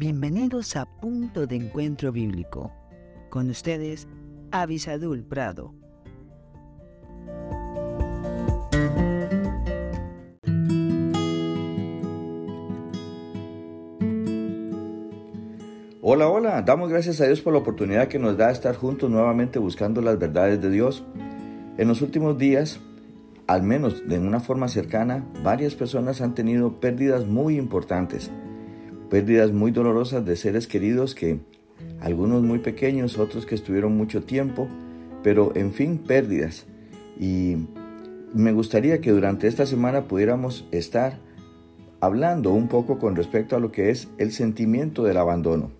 Bienvenidos a Punto de Encuentro Bíblico. Con ustedes, Avisadul Prado. Hola, hola, damos gracias a Dios por la oportunidad que nos da de estar juntos nuevamente buscando las verdades de Dios. En los últimos días, al menos de una forma cercana, varias personas han tenido pérdidas muy importantes pérdidas muy dolorosas de seres queridos que algunos muy pequeños, otros que estuvieron mucho tiempo, pero en fin, pérdidas. Y me gustaría que durante esta semana pudiéramos estar hablando un poco con respecto a lo que es el sentimiento del abandono.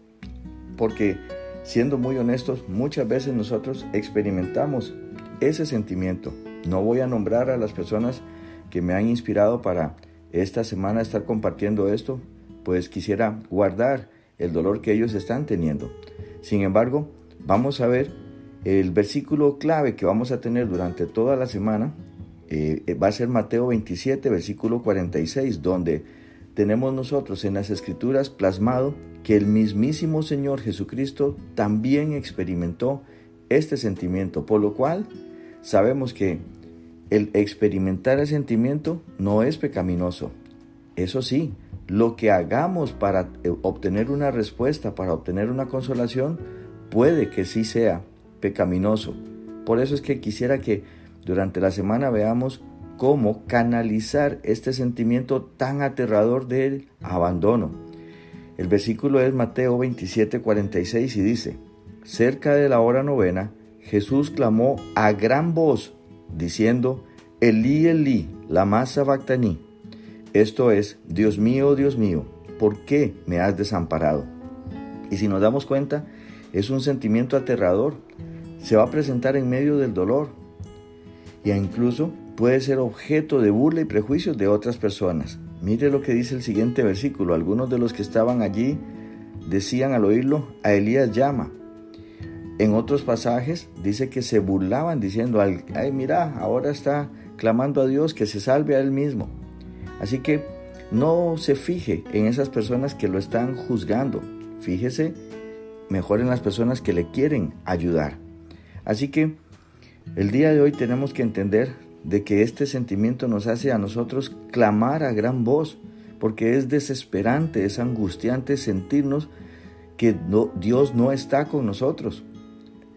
Porque, siendo muy honestos, muchas veces nosotros experimentamos ese sentimiento. No voy a nombrar a las personas que me han inspirado para esta semana estar compartiendo esto, pues quisiera guardar el dolor que ellos están teniendo. Sin embargo, vamos a ver el versículo clave que vamos a tener durante toda la semana. Eh, va a ser Mateo 27, versículo 46, donde tenemos nosotros en las escrituras plasmado que el mismísimo Señor Jesucristo también experimentó este sentimiento, por lo cual sabemos que el experimentar el sentimiento no es pecaminoso. Eso sí, lo que hagamos para eh, obtener una respuesta, para obtener una consolación, puede que sí sea pecaminoso. Por eso es que quisiera que durante la semana veamos cómo canalizar este sentimiento tan aterrador del abandono. El versículo es Mateo 27, 46 y dice, cerca de la hora novena, Jesús clamó a gran voz, diciendo, Elí, Elí, la masa bactaní esto es, Dios mío, Dios mío, ¿por qué me has desamparado? Y si nos damos cuenta, es un sentimiento aterrador. Se va a presentar en medio del dolor. Y incluso puede ser objeto de burla y prejuicios de otras personas. Mire lo que dice el siguiente versículo. Algunos de los que estaban allí decían al oírlo, a Elías llama. En otros pasajes dice que se burlaban diciendo, ay mira, ahora está clamando a Dios que se salve a él mismo. Así que no se fije en esas personas que lo están juzgando. Fíjese mejor en las personas que le quieren ayudar. Así que el día de hoy tenemos que entender de que este sentimiento nos hace a nosotros clamar a gran voz, porque es desesperante, es angustiante sentirnos que Dios no está con nosotros.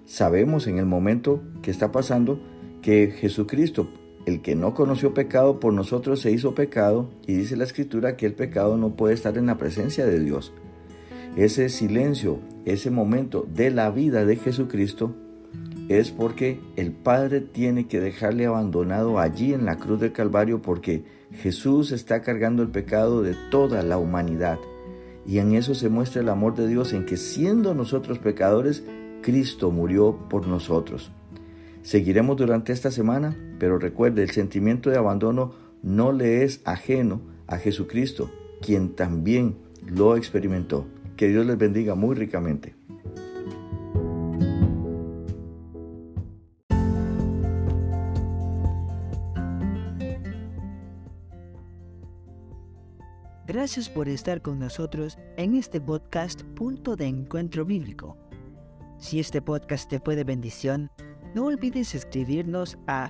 Sabemos en el momento que está pasando que Jesucristo el que no conoció pecado por nosotros se hizo pecado y dice la escritura que el pecado no puede estar en la presencia de Dios. Ese silencio, ese momento de la vida de Jesucristo es porque el Padre tiene que dejarle abandonado allí en la cruz del Calvario porque Jesús está cargando el pecado de toda la humanidad. Y en eso se muestra el amor de Dios en que siendo nosotros pecadores, Cristo murió por nosotros. Seguiremos durante esta semana, pero recuerde, el sentimiento de abandono no le es ajeno a Jesucristo, quien también lo experimentó. Que Dios les bendiga muy ricamente. Gracias por estar con nosotros en este podcast Punto de Encuentro Bíblico. Si este podcast te fue de bendición, no olvides escribirnos a